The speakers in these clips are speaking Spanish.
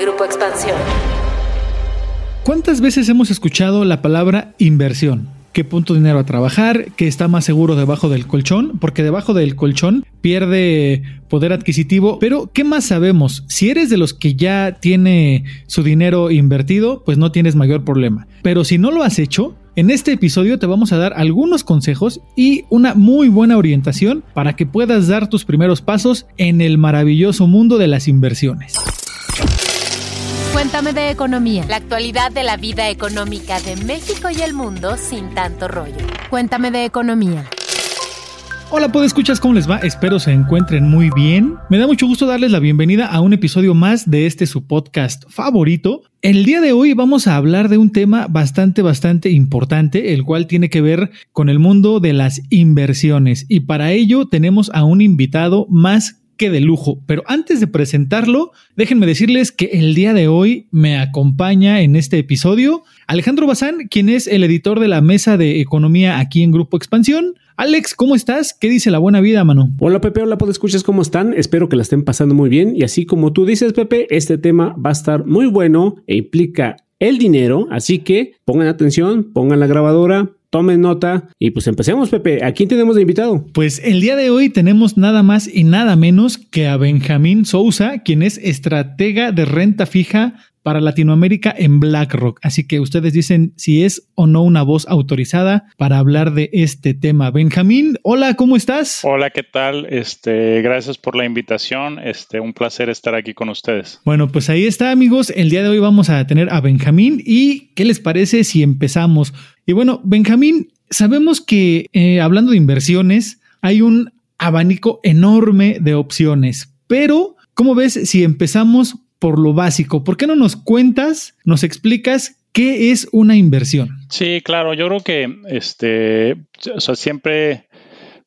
Grupo Expansión. ¿Cuántas veces hemos escuchado la palabra inversión? que punto dinero a trabajar, que está más seguro debajo del colchón, porque debajo del colchón pierde poder adquisitivo. Pero, ¿qué más sabemos? Si eres de los que ya tiene su dinero invertido, pues no tienes mayor problema. Pero si no lo has hecho, en este episodio te vamos a dar algunos consejos y una muy buena orientación para que puedas dar tus primeros pasos en el maravilloso mundo de las inversiones. Cuéntame de economía. La actualidad de la vida económica de México y el mundo sin tanto rollo. Cuéntame de economía. Hola, escuchas ¿cómo les va? Espero se encuentren muy bien. Me da mucho gusto darles la bienvenida a un episodio más de este su podcast favorito. El día de hoy vamos a hablar de un tema bastante, bastante importante, el cual tiene que ver con el mundo de las inversiones. Y para ello tenemos a un invitado más que de lujo. Pero antes de presentarlo, déjenme decirles que el día de hoy me acompaña en este episodio Alejandro Bazán, quien es el editor de la mesa de economía aquí en Grupo Expansión. Alex, ¿cómo estás? ¿Qué dice la buena vida, mano? Hola Pepe, hola, ¿puedo escuchas cómo están? Espero que la estén pasando muy bien. Y así como tú dices, Pepe, este tema va a estar muy bueno e implica el dinero. Así que pongan atención, pongan la grabadora, tomen nota y pues empecemos, Pepe. ¿A quién tenemos de invitado? Pues el día de hoy tenemos nada más y nada menos que a Benjamín Sousa, quien es estratega de renta fija para Latinoamérica en BlackRock. Así que ustedes dicen si es o no una voz autorizada para hablar de este tema. Benjamín, hola, ¿cómo estás? Hola, ¿qué tal? Este, gracias por la invitación. Este, un placer estar aquí con ustedes. Bueno, pues ahí está, amigos. El día de hoy vamos a tener a Benjamín y ¿qué les parece si empezamos? Y bueno, Benjamín, sabemos que eh, hablando de inversiones hay un abanico enorme de opciones, pero ¿cómo ves si empezamos por lo básico. ¿Por qué no nos cuentas, nos explicas qué es una inversión? Sí, claro, yo creo que este, o sea, siempre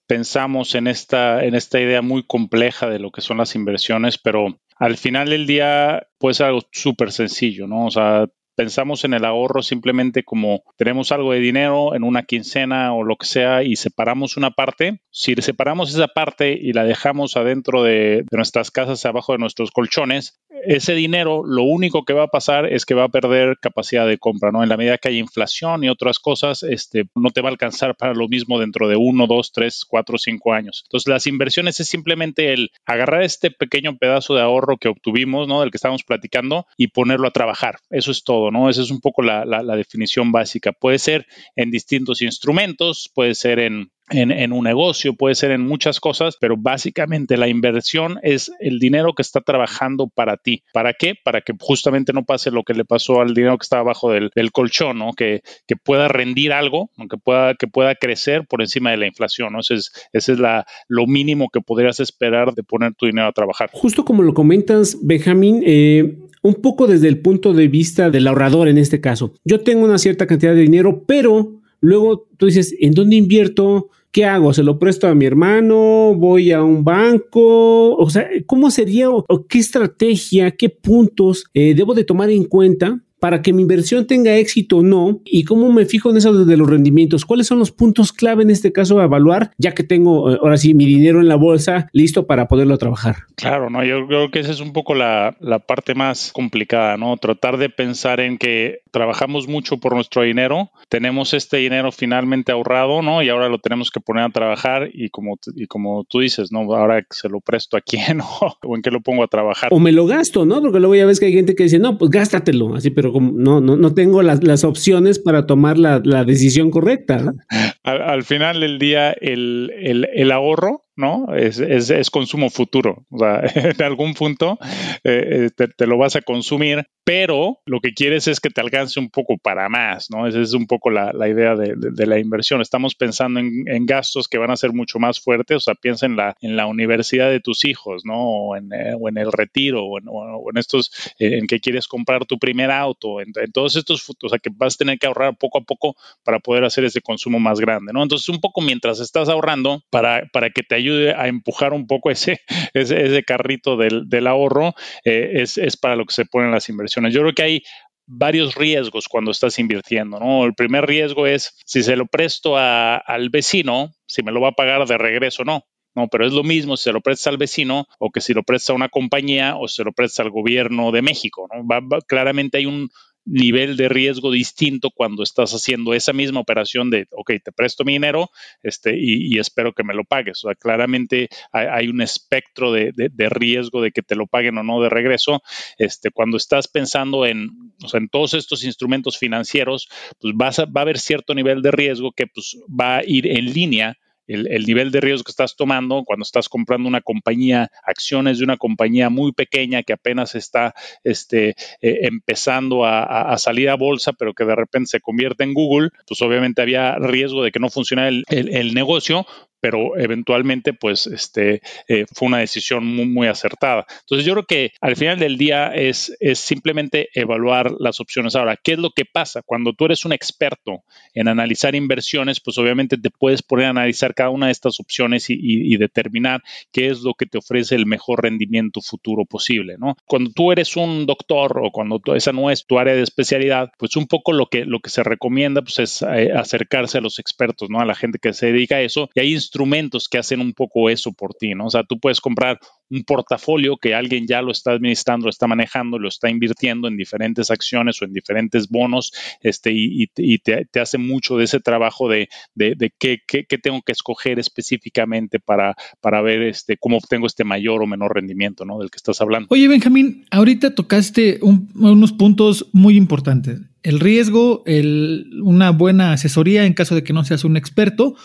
pensamos en esta, en esta idea muy compleja de lo que son las inversiones, pero al final del día puede ser algo súper sencillo, ¿no? O sea, pensamos en el ahorro simplemente como tenemos algo de dinero en una quincena o lo que sea y separamos una parte, si separamos esa parte y la dejamos adentro de, nuestras casas, abajo de nuestros colchones, ese dinero lo único que va a pasar es que va a perder capacidad de compra, ¿no? En la medida que hay inflación y otras cosas, este, no te va a alcanzar para lo mismo dentro de uno, dos, tres, cuatro, cinco años. Entonces, las inversiones es simplemente el agarrar este pequeño pedazo de ahorro que obtuvimos, ¿no? Del que estábamos platicando y ponerlo a trabajar. Eso es todo. ¿no? Esa es un poco la, definición básica. Puede ser en distintos instrumentos, puede ser en, en, un negocio, puede ser en muchas cosas, pero básicamente la inversión es el dinero que está trabajando para ti. ¿Para qué? Para que justamente no pase lo que le pasó al dinero que está abajo del, colchón, ¿no? Que, que, pueda rendir algo, que pueda, que pueda crecer por encima de la inflación. ¿no? Ese es, ese es la, lo mínimo que podrías esperar de poner tu dinero a trabajar. Justo como lo comentas, Benjamín, eh, un poco desde el punto de vista del ahorrador en este caso. Yo tengo una cierta cantidad de dinero, pero luego tú dices, ¿en dónde invierto? ¿Qué hago? ¿Se lo presto a mi hermano? ¿Voy a un banco? O sea, ¿cómo sería o, qué estrategia, qué puntos eh, debo de tomar en cuenta para que mi inversión tenga éxito o no y cómo me fijo en eso de los rendimientos. ¿Cuáles son los puntos clave en este caso a evaluar, ya que tengo eh, ahora sí mi dinero en la bolsa listo para poderlo trabajar? Claro, no, yo creo que esa es un poco la, la parte más complicada, ¿no? Tratar de pensar en que trabajamos mucho por nuestro dinero, tenemos este dinero finalmente ahorrado, ¿no? Y ahora lo tenemos que poner a trabajar y como, y como tú dices, ¿no? Ahora se lo presto a quién o en qué lo pongo a trabajar. O me lo gasto, ¿no? Porque luego ya ves que hay gente que dice, no, pues gástatelo, así, pero como no, no, no tengo las, las opciones para tomar la, la decisión correcta. al, final del día el, el ahorro ¿no? Es, es, consumo futuro. O sea, en algún punto eh, eh, te, lo vas a consumir, pero lo que quieres es que te alcance un poco para más, ¿no? Esa es un poco la, la idea de, de, la inversión. Estamos pensando en, en, gastos que van a ser mucho más fuertes, o sea, piensa en la, en la universidad de tus hijos, ¿no? O en, eh, o en el retiro, o en, o en estos, en que quieres comprar tu primer auto, en, todos estos, o sea, que vas a tener que ahorrar poco a poco para poder hacer ese consumo más grande, ¿no? Entonces, un poco mientras estás ahorrando para, para que te ayude ayude a empujar un poco ese, ese, carrito del, del ahorro, eh, es, es para lo que se ponen las inversiones. Yo creo que hay varios riesgos cuando estás invirtiendo, ¿no? El primer riesgo es si se lo presto a, al vecino, si me lo va a pagar de regreso o no. No, pero es lo mismo si se lo presta al vecino o que si lo presta a una compañía o se lo presta al gobierno de México. ¿no? claramente hay un, nivel de riesgo distinto cuando estás haciendo esa misma operación de, ok, te presto mi dinero este, y, espero que me lo pagues. O sea, claramente hay, un espectro de, riesgo de que te lo paguen o no de regreso. Este, cuando estás pensando en, en todos estos instrumentos financieros, pues vas a, va a haber cierto nivel de riesgo que pues, va a ir en línea el, nivel de riesgo que estás tomando cuando estás comprando una compañía, acciones de una compañía muy pequeña que apenas está este, eh, empezando a, salir a bolsa, pero que de repente se convierte en Google, pues obviamente había riesgo de que no funcionara el, el negocio, pero eventualmente pues este eh, fue una decisión muy, muy acertada. Entonces yo creo que al final del día es, es simplemente evaluar las opciones. Ahora, ¿qué es lo que pasa? Cuando tú eres un experto en analizar inversiones, pues obviamente te puedes poner a analizar cada una de estas opciones y, y, determinar qué es lo que te ofrece el mejor rendimiento futuro posible, ¿no? Cuando tú eres un doctor o cuando esa no es tu área de especialidad, pues un poco lo que, lo que se recomienda pues es eh, acercarse a los expertos, ¿no? A la gente que se dedica a eso y ahí instrumentos que hacen un poco eso por ti, ¿no? O sea, tú puedes comprar un portafolio que alguien ya lo está administrando, lo está manejando, lo está invirtiendo en diferentes acciones o en diferentes bonos, este, y, te, hace mucho de ese trabajo de, de, qué, qué, tengo que escoger específicamente para, para ver este, cómo obtengo este mayor o menor rendimiento, ¿no? Del que estás hablando. Oye, Benjamín, ahorita tocaste unos puntos muy importantes. El riesgo, el, una buena asesoría en caso de que no seas un experto,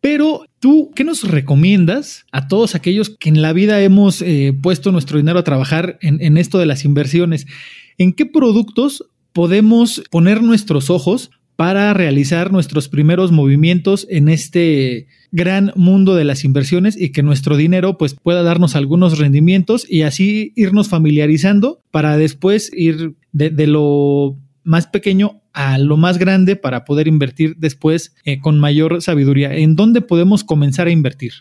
pero tú, ¿qué nos recomiendas a todos aquellos que en la vida hemos eh, puesto nuestro dinero a trabajar en, esto de las inversiones? ¿En qué productos podemos poner nuestros ojos para realizar nuestros primeros movimientos en este gran mundo de las inversiones y que nuestro dinero pues pueda darnos algunos rendimientos y así irnos familiarizando para después ir de lo más pequeño a lo más grande para poder invertir después eh, con mayor sabiduría. ¿En dónde podemos comenzar a invertir?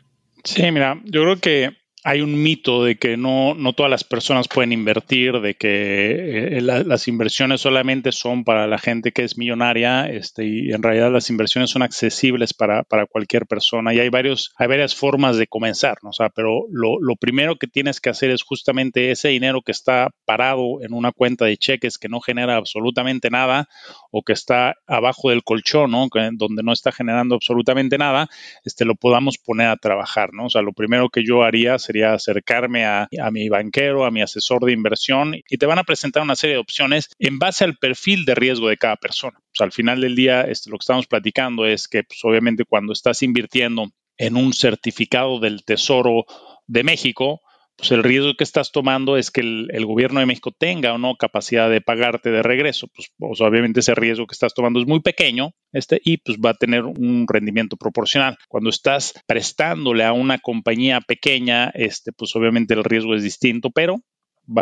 Sí, mira, yo creo que hay un mito de que no, no todas las personas pueden invertir, de que eh, las inversiones solamente son para la gente que es millonaria, este, y en realidad las inversiones son accesibles para, para cualquier persona. Y hay, varios, hay varias formas de comenzar, ¿no? O sea, pero lo, lo, primero que tienes que hacer es justamente ese dinero que está parado en una cuenta de cheques que no genera absolutamente nada o que está abajo del colchón, ¿no? donde no está generando absolutamente nada, este, lo podamos poner a trabajar, ¿no? O sea, lo primero que yo haría sería acercarme a, mi banquero, a mi asesor de inversión y te van a presentar una serie de opciones en base al perfil de riesgo de cada persona. Al final del día, este, lo que estamos platicando es que, pues, obviamente, cuando estás invirtiendo en un certificado del Tesoro de México, pues el riesgo que estás tomando es que el, gobierno de México tenga o no capacidad de pagarte de regreso. Pues, pues, obviamente ese riesgo que estás tomando es muy pequeño este, y pues va a tener un rendimiento proporcional. Cuando estás prestándole a una compañía pequeña, este, pues obviamente el riesgo es distinto, pero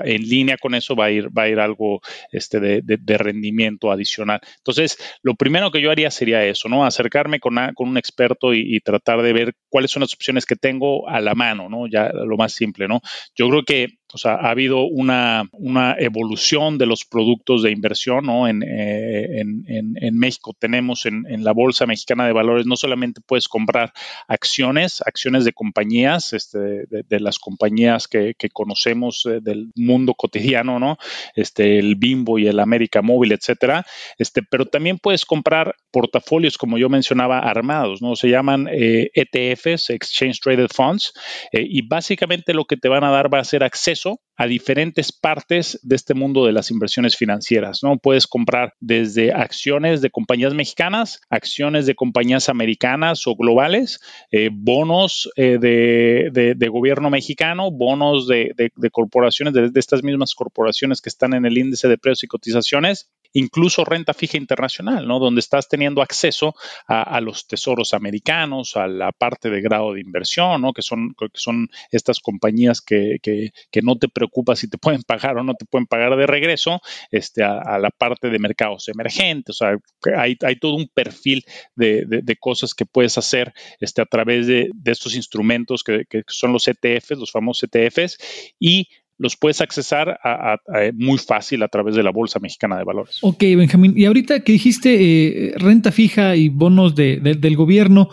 en línea con eso va a ir, va a ir algo este, de, rendimiento adicional. Entonces, lo primero que yo haría sería eso, ¿no? Acercarme con, con un experto y, tratar de ver cuáles son las opciones que tengo a la mano, ¿no? Ya lo más simple, ¿no? Yo creo que o sea, ha habido una, una evolución de los productos de inversión, ¿no? En, eh, en, México tenemos en, la Bolsa Mexicana de Valores, no solamente puedes comprar acciones, acciones de compañías, este, de, las compañías que, conocemos eh, del mundo cotidiano, ¿no? Este, el Bimbo y el América Móvil, etcétera, este, pero también puedes comprar portafolios, como yo mencionaba, armados, ¿no? Se llaman ETFs, eh, e Exchange Traded Funds, y básicamente lo que te van a dar va a ser acceso a diferentes partes de este mundo de las inversiones financieras, ¿no? Puedes comprar desde acciones de compañías mexicanas, acciones de compañías americanas o globales, eh, bonos eh, de, gobierno mexicano, bonos de, corporaciones, de, estas mismas corporaciones que están en el índice de precios y cotizaciones, incluso renta fija internacional, ¿no? Donde estás teniendo acceso a, los tesoros americanos, a la parte de grado de inversión, ¿no? Que son, que son estas compañías que, que, no te preocupa si te pueden pagar o no te pueden pagar de regreso, este, a, la parte de mercados emergentes. O sea, hay, hay todo un perfil de, de, cosas que puedes hacer este, a través de, de estos instrumentos que, que son los ETFs, los famosos ETFs, y los puedes accesar a, muy fácil a través de la Bolsa Mexicana de Valores. Ok, Benjamín. Y ahorita que dijiste eh, renta fija y bonos del gobierno,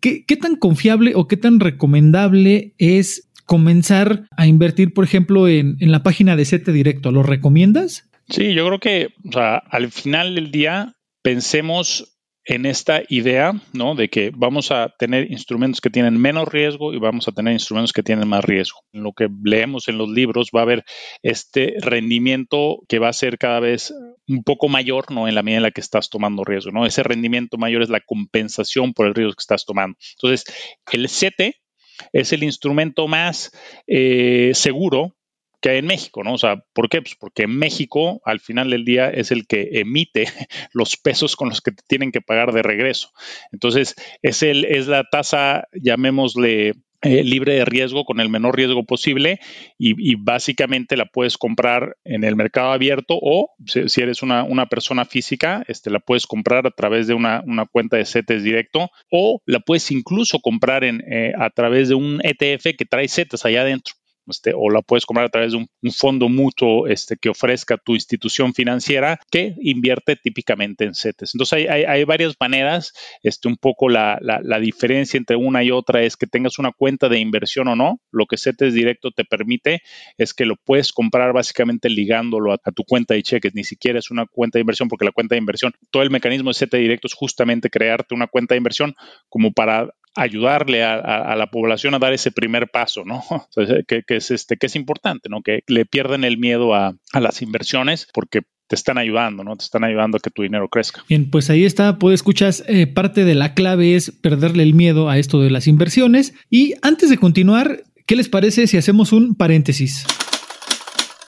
¿qué, tan confiable o qué tan recomendable es comenzar a invertir, por ejemplo, en, en la página de CETE Directo? ¿Lo recomiendas? Sí, yo creo que al final del día pensemos en esta idea, ¿no? De que vamos a tener instrumentos que tienen menos riesgo y vamos a tener instrumentos que tienen más riesgo. En lo que leemos en los libros va a haber este rendimiento que va a ser cada vez un poco mayor, ¿no? En la medida en la que estás tomando riesgo, ¿no? Ese rendimiento mayor es la compensación por el riesgo que estás tomando. Entonces, el CETE es el instrumento más eh, seguro que hay en México, ¿no? O sea, ¿por qué? Pues porque México al final del día es el que emite los pesos con los que te tienen que pagar de regreso. Entonces, es, el, es la tasa, llamémosle eh, libre de riesgo con el menor riesgo posible y, básicamente la puedes comprar en el mercado abierto o si, eres una, persona física, este, la puedes comprar a través de una, cuenta de CETES directo o la puedes incluso comprar en, eh, a través de un ETF que trae CETES allá adentro. Este, o la puedes comprar a través de un, fondo mutuo este, que ofrezca tu institución financiera que invierte típicamente en CETES. Entonces hay, varias maneras, este, un poco la, diferencia entre una y otra es que tengas una cuenta de inversión o no. Lo que CETES directo te permite es que lo puedes comprar básicamente ligándolo a, tu cuenta de cheques, ni siquiera es una cuenta de inversión porque la cuenta de inversión, todo el mecanismo de CETES directo es justamente crearte una cuenta de inversión como para ayudarle a, la población a dar ese primer paso, ¿no? que, es este, que es importante, ¿no? Que le pierden el miedo a, las inversiones porque te están ayudando, ¿no? Te están ayudando a que tu dinero crezca. Bien, pues ahí está, puedes escuchar, eh, parte de la clave es perderle el miedo a esto de las inversiones. Y antes de continuar, ¿qué les parece si hacemos un paréntesis?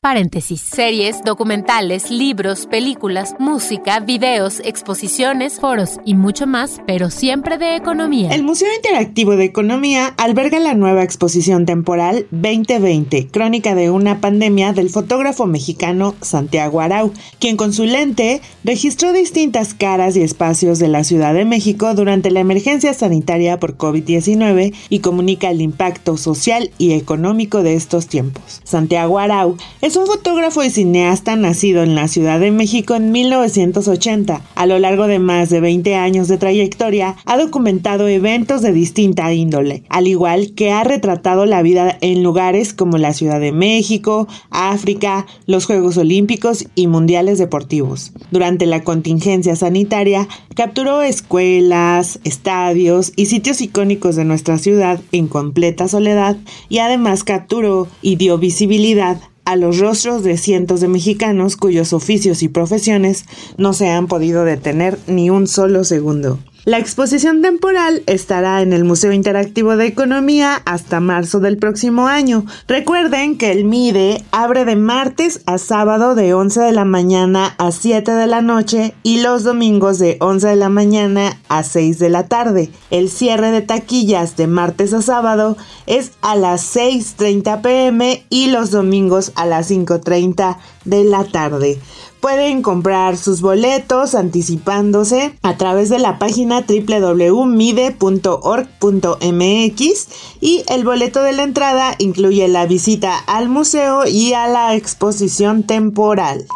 Paréntesis. Series, documentales, libros, películas, música, videos, exposiciones, foros y mucho más, pero siempre de economía. El Museo Interactivo de Economía alberga la nueva exposición temporal 2020, crónica de una pandemia del fotógrafo mexicano Santiago Arau, quien con su lente registró distintas caras y espacios de la Ciudad de México durante la emergencia sanitaria por COVID-19 y comunica el impacto social y económico de estos tiempos. Santiago Arau es es un fotógrafo y cineasta nacido en la Ciudad de México en 1980. A lo largo de más de 20 años de trayectoria, ha documentado eventos de distinta índole, al igual que ha retratado la vida en lugares como la Ciudad de México, África, los Juegos Olímpicos y Mundiales Deportivos. Durante la contingencia sanitaria, capturó escuelas, estadios y sitios icónicos de nuestra ciudad en completa soledad y además capturó y dio visibilidad a los rostros de cientos de mexicanos cuyos oficios y profesiones no se han podido detener ni un solo segundo. La exposición temporal estará en el Museo Interactivo de Economía hasta marzo del próximo año. Recuerden que el MIDE abre de martes a sábado de 11 de la mañana a 7 de la noche y los domingos de 11 de la mañana a 6 de la tarde. El cierre de taquillas de martes a sábado es a las 6.30 pm y los domingos a las 5.30 de la tarde. Pueden comprar sus boletos anticipándose a través de la página www.mide.org.mx y el boleto de la entrada incluye la visita al museo y a la exposición temporal.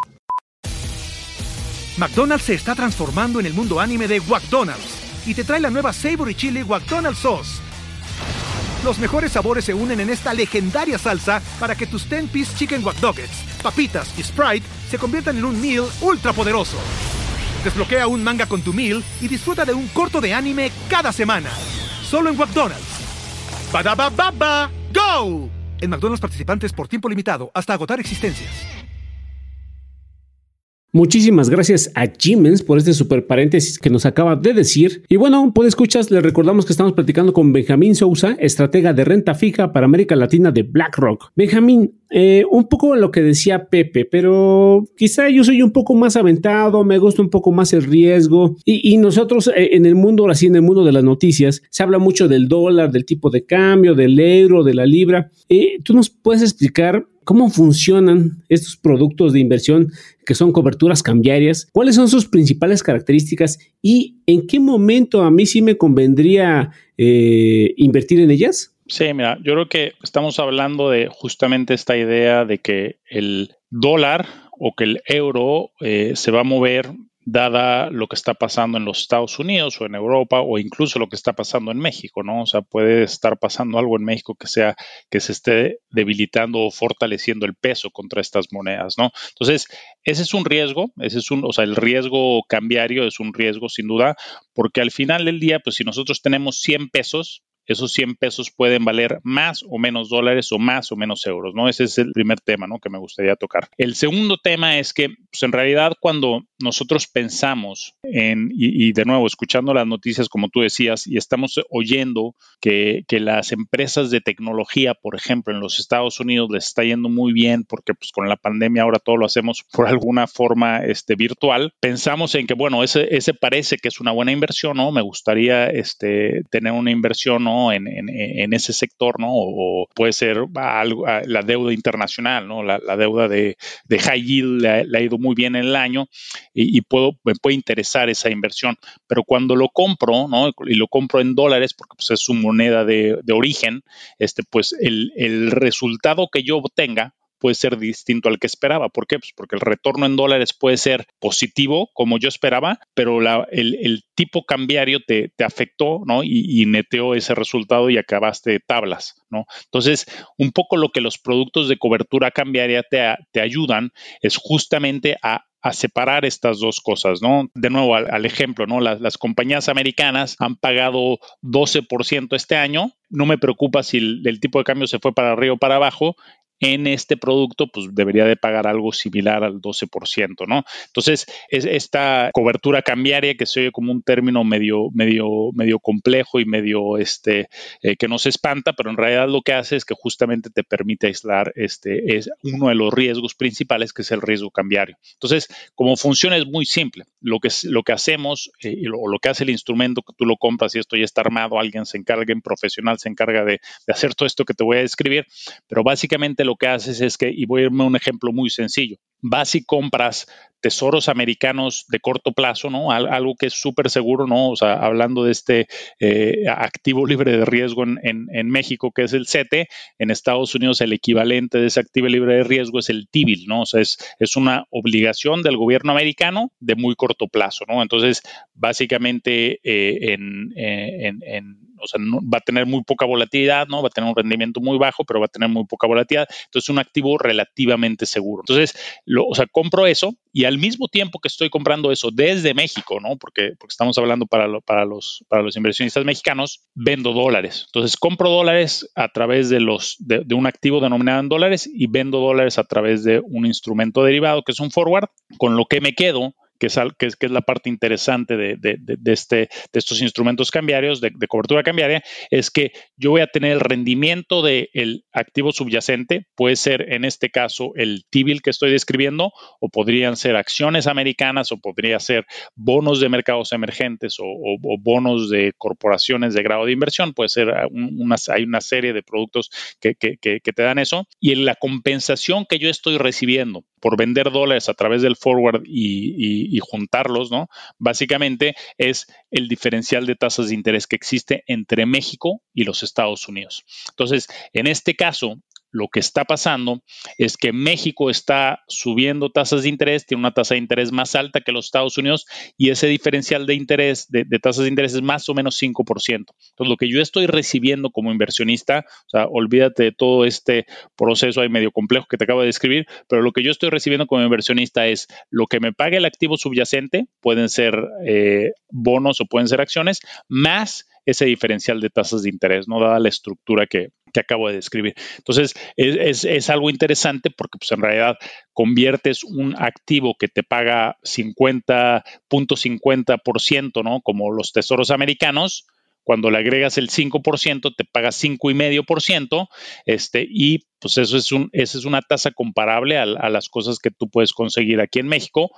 McDonald's se está transformando en el mundo anime de McDonald's y te trae la nueva Savory Chili McDonald's Sauce. Los mejores sabores se unen en esta legendaria salsa para que tus 10-piece chicken wack papitas y Sprite se conviertan en un meal ultra poderoso. Desbloquea un manga con tu meal y disfruta de un corto de anime cada semana. Solo en McDonald's. baba ¡Go! En McDonald's participantes por tiempo limitado hasta agotar existencias. Muchísimas gracias a Jimens por este super paréntesis que nos acaba de decir. Y bueno, pues escuchas, les recordamos que estamos platicando con Benjamín Sousa, estratega de renta fija para América Latina de BlackRock. Benjamín, eh, un poco lo que decía Pepe, pero quizá yo soy un poco más aventado, me gusta un poco más el riesgo. Y, nosotros eh, en el mundo, ahora sí, en el mundo de las noticias, se habla mucho del dólar, del tipo de cambio, del euro, de la libra. Eh, ¿Tú nos puedes explicar cómo funcionan estos productos de inversión que son coberturas cambiarias, cuáles son sus principales características y en qué momento a mí sí me convendría invertir en ellas? Sí, mira, yo creo que estamos hablando de justamente esta idea de que el dólar o que el euro eh, se va a mover dada lo que está pasando en los Estados Unidos o en Europa o incluso lo que está pasando en México, ¿no? O sea, puede estar pasando algo en México que sea que se esté debilitando o fortaleciendo el peso contra estas monedas, ¿no? Entonces, ese es un riesgo, ese es un, o sea, el riesgo cambiario es un riesgo sin duda, porque al final del día, pues si nosotros tenemos 100 pesos, esos 100 pesos pueden valer más o menos dólares o más o menos euros, ¿no? Ese es el primer tema, ¿no? Que me gustaría tocar. El segundo tema es que, pues en realidad, cuando nosotros pensamos en, y, de nuevo, escuchando las noticias, como tú decías, y estamos oyendo que, que, las empresas de tecnología, por ejemplo, en los Estados Unidos les está yendo muy bien porque pues con la pandemia ahora todo lo hacemos por alguna forma este, virtual, pensamos en que, bueno, ese, ese parece que es una buena inversión, ¿no? Me gustaría este, tener una inversión, ¿no? En, ese sector, ¿no? O, puede ser algo, la deuda internacional, ¿no? La, deuda de, high yield le, ha ido muy bien en el año y, puedo, me puede interesar esa inversión. Pero cuando lo compro, ¿no? Y lo compro en dólares porque pues, es su moneda de, origen, este, pues el, el resultado que yo obtenga puede ser distinto al que esperaba. ¿Por qué? Pues porque el retorno en dólares puede ser positivo, como yo esperaba, pero el, tipo cambiario te, afectó, ¿no? Y, neteó ese resultado y acabaste tablas, ¿no? Entonces, un poco lo que los productos de cobertura cambiaria te, ayudan es justamente a separar estas dos cosas, ¿no? De nuevo, al, ejemplo, ¿no? Las, compañías americanas han pagado 12% este año. No me preocupa si el, tipo de cambio se fue para arriba o para abajo en este producto, pues debería de pagar algo similar al 12%, ¿no? Entonces, es esta cobertura cambiaria que se oye como un término medio, medio, medio complejo y medio este, eh, que nos espanta, pero en realidad lo que hace es que justamente te permite aislar este, es uno de los riesgos principales, que es el riesgo cambiario. Entonces, como funciona es muy simple. Lo que, lo que hacemos, eh, o lo, que hace el instrumento que tú lo compras y esto ya está armado, alguien se encarga, en profesional se encarga de, de hacer todo esto que te voy a describir, pero básicamente lo que haces es que, y voy a irme a un ejemplo muy sencillo, vas y compras tesoros americanos de corto plazo, ¿no? algo que es súper seguro, ¿no? O sea, hablando de este eh, activo libre de riesgo en, México, que es el CETE, en Estados Unidos el equivalente de ese activo libre de riesgo es el TIBIL, ¿no? O sea, es, es una obligación del gobierno americano de muy corto plazo, ¿no? Entonces, básicamente eh, en, en o sea, va a tener muy poca volatilidad, ¿no? Va a tener un rendimiento muy bajo, pero va a tener muy poca volatilidad. Entonces, es un activo relativamente seguro. Entonces, lo, o sea, compro eso y al mismo tiempo que estoy comprando eso desde México, ¿no? Porque, porque estamos hablando para, para, los, para los inversionistas mexicanos, vendo dólares. Entonces, compro dólares a través de, los, de un activo denominado en dólares y vendo dólares a través de un instrumento derivado que es un forward, con lo que me quedo que es, que es, que es la parte interesante de, de, de, este, de estos instrumentos cambiarios, de, cobertura cambiaria, es que yo voy a tener el rendimiento del activo subyacente, puede ser en este caso el T-bill que estoy describiendo, o podrían ser acciones americanas, o podría ser bonos de mercados emergentes, o, o, bonos de corporaciones de grado de inversión, puede ser una, hay una serie de productos que, que, que, que te dan eso, y en la compensación que yo estoy recibiendo por vender dólares a través del forward y, juntarlos, ¿no? Básicamente es el diferencial de tasas de interés que existe entre México y los Estados Unidos. Entonces, en este caso, lo que está pasando es que México está subiendo tasas de interés, tiene una tasa de interés más alta que los Estados Unidos y ese diferencial de interés, de, tasas de interés es más o menos 5%. Entonces, lo que yo estoy recibiendo como inversionista, o sea, olvídate de todo este proceso ahí medio complejo que te acabo de describir, pero lo que yo estoy recibiendo como inversionista es lo que me pague el activo subyacente, pueden ser eh, bonos o pueden ser acciones, más ese diferencial de tasas de interés, ¿no? Dada la estructura que, que acabo de describir. Entonces, es, algo interesante porque pues, en realidad conviertes un activo que te paga 50.50%, ¿no? Como los tesoros americanos, cuando le agregas el 5%, te pagas 5,5%, este, y pues eso es, un, esa es una tasa comparable a, las cosas que tú puedes conseguir aquí en México,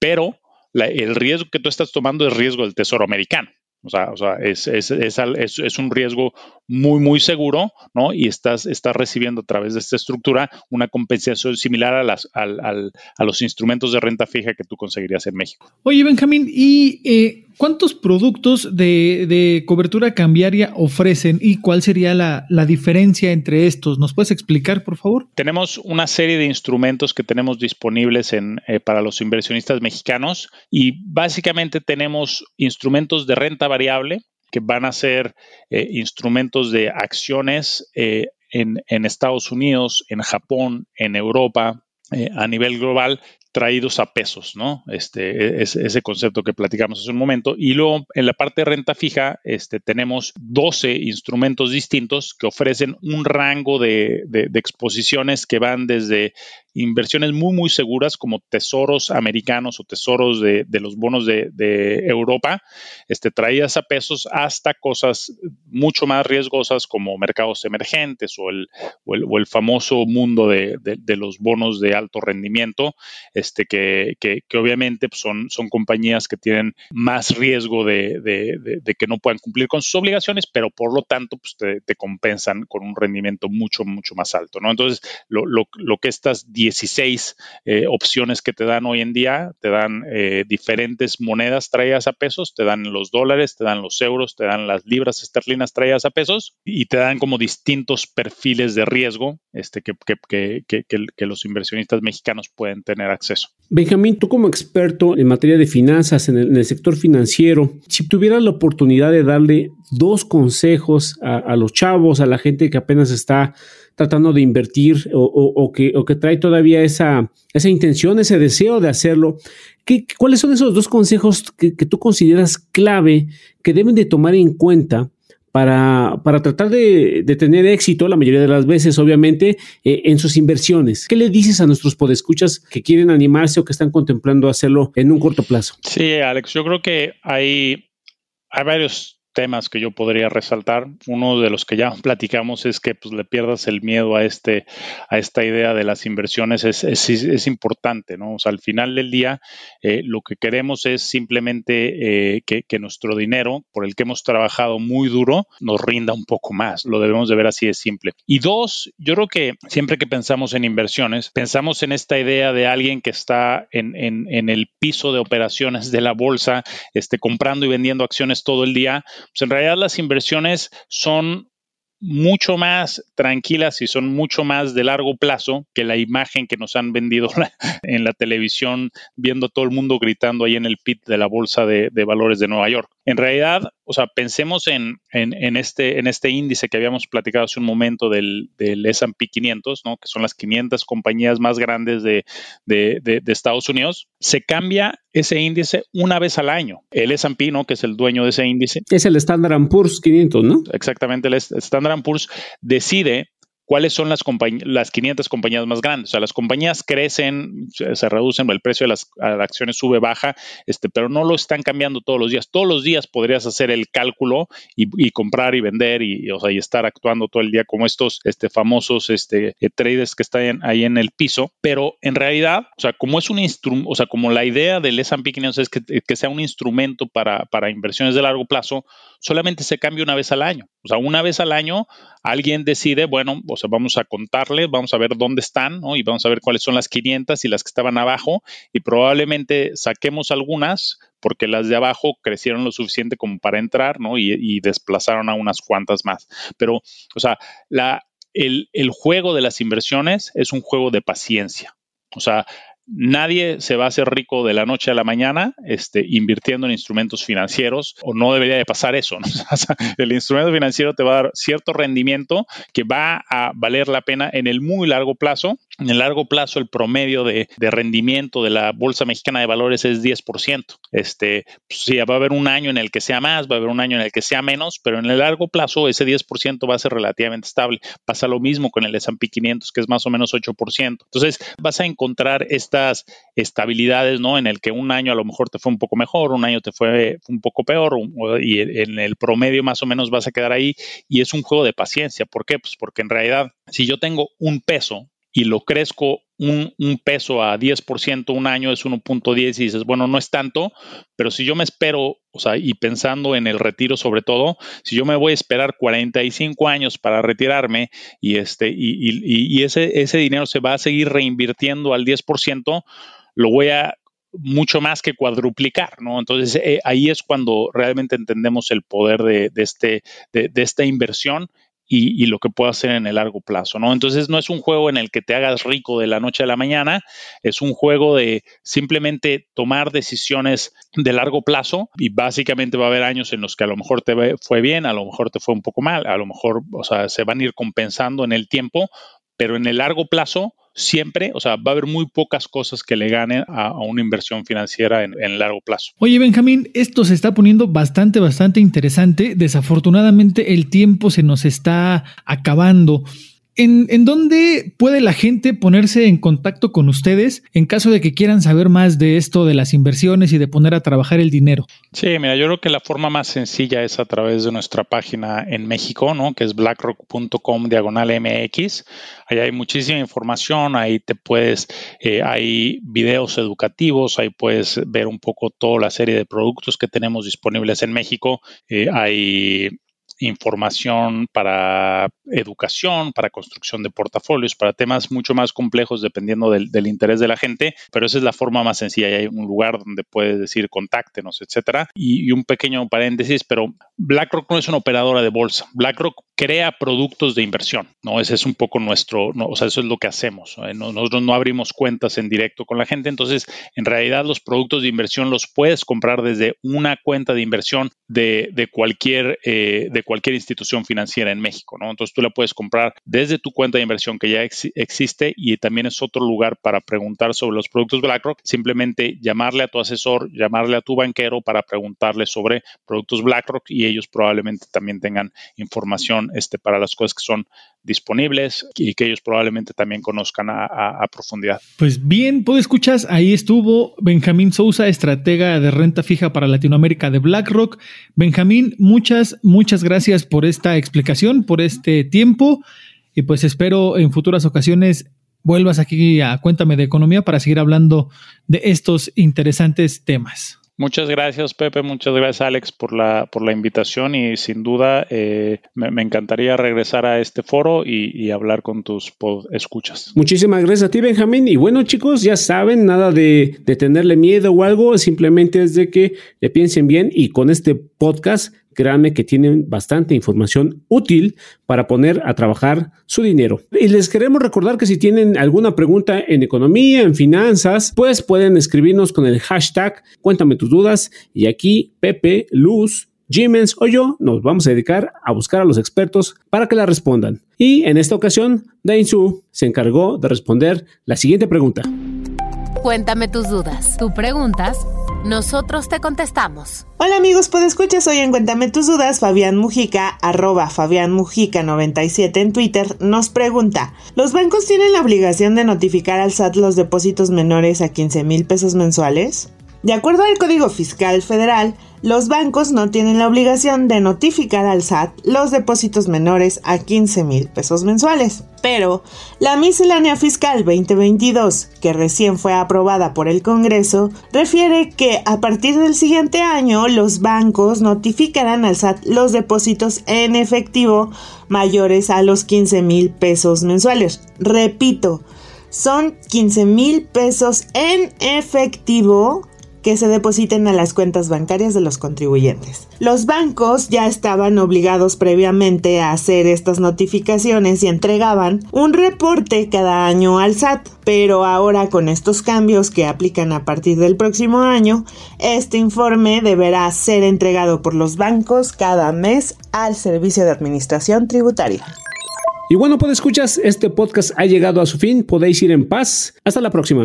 pero el riesgo que tú estás tomando es riesgo del tesoro americano. O sea, o sea es, es, es, un riesgo muy, muy seguro, ¿no? Y estás, estás recibiendo a través de esta estructura una compensación similar a, las, a los instrumentos de renta fija que tú conseguirías en México. Oye, Benjamín, ¿y eh, cuántos productos de, cobertura cambiaria ofrecen y cuál sería la, diferencia entre estos? ¿Nos puedes explicar, por favor? Tenemos una serie de instrumentos que tenemos disponibles en, eh, para los inversionistas mexicanos y básicamente tenemos instrumentos de renta variable que van a ser eh, instrumentos de acciones eh, en, Estados Unidos, en Japón, en Europa, eh, a nivel global traídos a pesos, ¿no? Este, es, ese concepto que platicamos hace un momento. Y luego en la parte de renta fija, este, tenemos 12 instrumentos distintos que ofrecen un rango de exposiciones que van desde inversiones muy, muy seguras como tesoros americanos o tesoros de, los bonos de, Europa, este, traídas a pesos hasta cosas mucho más riesgosas como mercados emergentes o el, o el, famoso mundo de, los bonos de alto rendimiento, este, que, que, obviamente pues, son, son compañías que tienen más riesgo de, que no puedan cumplir con sus obligaciones, pero por lo tanto pues, te, compensan con un rendimiento mucho, mucho más alto. ¿no? Entonces, lo, lo, lo que estas 16 eh, opciones que te dan hoy en día. Te dan eh, diferentes monedas traídas a pesos, te dan los dólares, te dan los euros, te dan las libras esterlinas traídas a pesos y te dan como distintos perfiles de riesgo este, que, que, que, que los inversionistas mexicanos pueden tener acceso. Benjamín, tú como experto en materia de finanzas, en el, sector financiero, si tuvieras la oportunidad de darle dos consejos a, a los chavos, a la gente que apenas está tratando de invertir o, que, que, trae todavía esa, esa, intención, ese deseo de hacerlo. ¿Qué, ¿Cuáles son esos dos consejos que, tú consideras clave que deben de tomar en cuenta para, para tratar de, tener éxito, la mayoría de las veces, obviamente, eh, en sus inversiones? ¿Qué le dices a nuestros podescuchas que quieren animarse o que están contemplando hacerlo en un corto plazo? Sí, Alex, yo creo que hay, hay varios temas que yo podría resaltar. Uno de los que ya platicamos es que pues, le pierdas el miedo a, este, a esta idea de las inversiones. Es, es, importante, ¿no? O sea, al final del día, eh, lo que queremos es simplemente eh, que, nuestro dinero, por el que hemos trabajado muy duro, nos rinda un poco más. Lo debemos de ver así de simple. Y dos, yo creo que siempre que pensamos en inversiones, pensamos en esta idea de alguien que está en, en, en el piso de operaciones de la bolsa, este, comprando y vendiendo acciones todo el día pues en realidad las inversiones son mucho más tranquilas y son mucho más de largo plazo que la imagen que nos han vendido en la televisión, viendo todo el mundo gritando ahí en el pit de la bolsa de, valores de Nueva York. En realidad, o sea, pensemos en, en, este, en este índice que habíamos platicado hace un momento del, del S&P 500, ¿no? que son las 500 compañías más grandes de, de, de, Estados Unidos. Se cambia ese índice una vez al año. El S&P, ¿no? que es el dueño de ese índice. Es el Standard Poor's 500, ¿no? Exactamente, el Standard Poor's decide cuáles son las, las 500 compañías más grandes. O sea, las compañías crecen, se, reducen, el precio de las, acciones sube, baja, este, pero no lo están cambiando todos los días. Todos los días podrías hacer el cálculo y, comprar y vender y, o sea, y estar actuando todo el día como estos este, famosos este, eh, traders que están ahí en el piso. Pero en realidad, o sea, como es un instrumento, o sea, como la idea del S&P 500 es que, que sea un instrumento para, para inversiones de largo plazo, solamente se cambia una vez al año. O sea, una vez al año alguien decide, bueno, o sea, vamos a contarle, vamos a ver dónde están, ¿no? Y vamos a ver cuáles son las 500 y las que estaban abajo y probablemente saquemos algunas porque las de abajo crecieron lo suficiente como para entrar, ¿no? Y, desplazaron a unas cuantas más. Pero, o sea, la, el, el juego de las inversiones es un juego de paciencia. O sea, Nadie se va a hacer rico de la noche a la mañana este, invirtiendo en instrumentos financieros o no debería de pasar eso. el instrumento financiero te va a dar cierto rendimiento que va a valer la pena en el muy largo plazo En el largo plazo, el promedio de, rendimiento de la Bolsa Mexicana de Valores es 10%. Este, pues, sí, va a haber un año en el que sea más, va a haber un año en el que sea menos, pero en el largo plazo ese 10% va a ser relativamente estable. Pasa lo mismo con el S&P 500, que es más o menos 8%. Entonces, vas a encontrar estas estabilidades, ¿no? En el que un año a lo mejor te fue un poco mejor, un año te fue un poco peor, y en el promedio más o menos vas a quedar ahí. Y es un juego de paciencia. ¿Por qué? Pues porque en realidad, si yo tengo un peso y lo crezco un, peso a 10% un año es 1.10 y dices, bueno, no es tanto, pero si yo me espero, o sea, y pensando en el retiro sobre todo, si yo me voy a esperar 45 años para retirarme y, este, y, ese, ese dinero se va a seguir reinvirtiendo al 10%, lo voy a mucho más que cuadruplicar, ¿no? Entonces eh, ahí es cuando realmente entendemos el poder de, este, de, esta inversión y, lo que puedo hacer en el largo plazo, ¿no? Entonces no es un juego en el que te hagas rico de la noche a la mañana, es un juego de simplemente tomar decisiones de largo plazo y básicamente va a haber años en los que a lo mejor te fue bien, a lo mejor te fue un poco mal, a lo mejor, o sea, se van a ir compensando en el tiempo, pero en el largo plazo siempre, o sea, va a haber muy pocas cosas que le ganen a, una inversión financiera en, largo plazo. Oye, Benjamín, esto se está poniendo bastante, bastante interesante. Desafortunadamente el tiempo se nos está acabando. ¿En, dónde puede la gente ponerse en contacto con ustedes en caso de que quieran saber más de esto de las inversiones y de poner a trabajar el dinero? Sí, mira, yo creo que la forma más sencilla es a través de nuestra página en México, ¿no? Que es blackrock.com diagonal MX. Ahí hay muchísima información, ahí te puedes, eh, hay videos educativos, ahí puedes ver un poco toda la serie de productos que tenemos disponibles en México. Eh, hay información para educación, para construcción de portafolios, para temas mucho más complejos dependiendo del, interés de la gente, pero esa es la forma más sencilla. hay un lugar donde puedes decir contáctenos, etcétera. Y, un pequeño paréntesis, pero BlackRock no es una operadora de bolsa. BlackRock crea productos de inversión, ¿no? Ese es un poco nuestro, o sea, eso es lo que hacemos. Nosotros no abrimos cuentas en directo con la gente, entonces en realidad los productos de inversión los puedes comprar desde una cuenta de inversión de, cualquier, eh, cualquier institución financiera en México, ¿no? Entonces tú la puedes comprar desde tu cuenta de inversión que ya existe y también es otro lugar para preguntar sobre los productos BlackRock. Simplemente llamarle a tu asesor, llamarle a tu banquero para preguntarle sobre productos BlackRock y ellos probablemente también tengan información este, para las cosas que son disponibles y que ellos probablemente también conozcan a, profundidad. Pues bien, pues escuchas, ahí estuvo Benjamín Sousa, estratega de renta fija para Latinoamérica de BlackRock. Benjamín, muchas, muchas gracias por esta explicación, por este tiempo y pues espero en futuras ocasiones vuelvas aquí a Cuéntame de Economía para seguir hablando de estos interesantes temas. Muchas gracias, Pepe. Muchas gracias, Alex, por la, por la invitación y sin duda eh, me, encantaría regresar a este foro y, hablar con tus escuchas. Muchísimas gracias a ti, Benjamín. Y bueno, chicos, ya saben, nada de, de tenerle miedo o algo, simplemente es de que le piensen bien y con este podcast créanme que tienen bastante información útil para poner a trabajar su dinero. Y les queremos recordar que si tienen alguna pregunta en economía, en finanzas, pues pueden escribirnos con el hashtag Cuéntame tus dudas y aquí Pepe, Luz, Jimens o yo nos vamos a dedicar a buscar a los expertos para que la respondan. Y en esta ocasión, Dainzu se encargó de responder la siguiente pregunta. Cuéntame tus dudas. Tú preguntas nosotros te contestamos. Hola amigos, pues escucha hoy en Cuéntame tus dudas. Fabián Mujica, arroba Fabián Mujica 97 en Twitter, nos pregunta: ¿Los bancos tienen la obligación de notificar al SAT los depósitos menores a 15 mil pesos mensuales? De acuerdo al Código Fiscal Federal, los bancos no tienen la obligación de notificar al SAT los depósitos menores a 15 mil pesos mensuales. Pero la miscelánea fiscal 2022, que recién fue aprobada por el Congreso, refiere que a partir del siguiente año los bancos notificarán al SAT los depósitos en efectivo mayores a los 15 mil pesos mensuales. Repito, son 15 mil pesos en efectivo que se depositen a las cuentas bancarias de los contribuyentes. Los bancos ya estaban obligados previamente a hacer estas notificaciones y entregaban un reporte cada año al SAT, pero ahora con estos cambios que aplican a partir del próximo año, este informe deberá ser entregado por los bancos cada mes al Servicio de Administración Tributaria. Y bueno, pues escuchas, este podcast ha llegado a su fin. Podéis ir en paz. Hasta la próxima.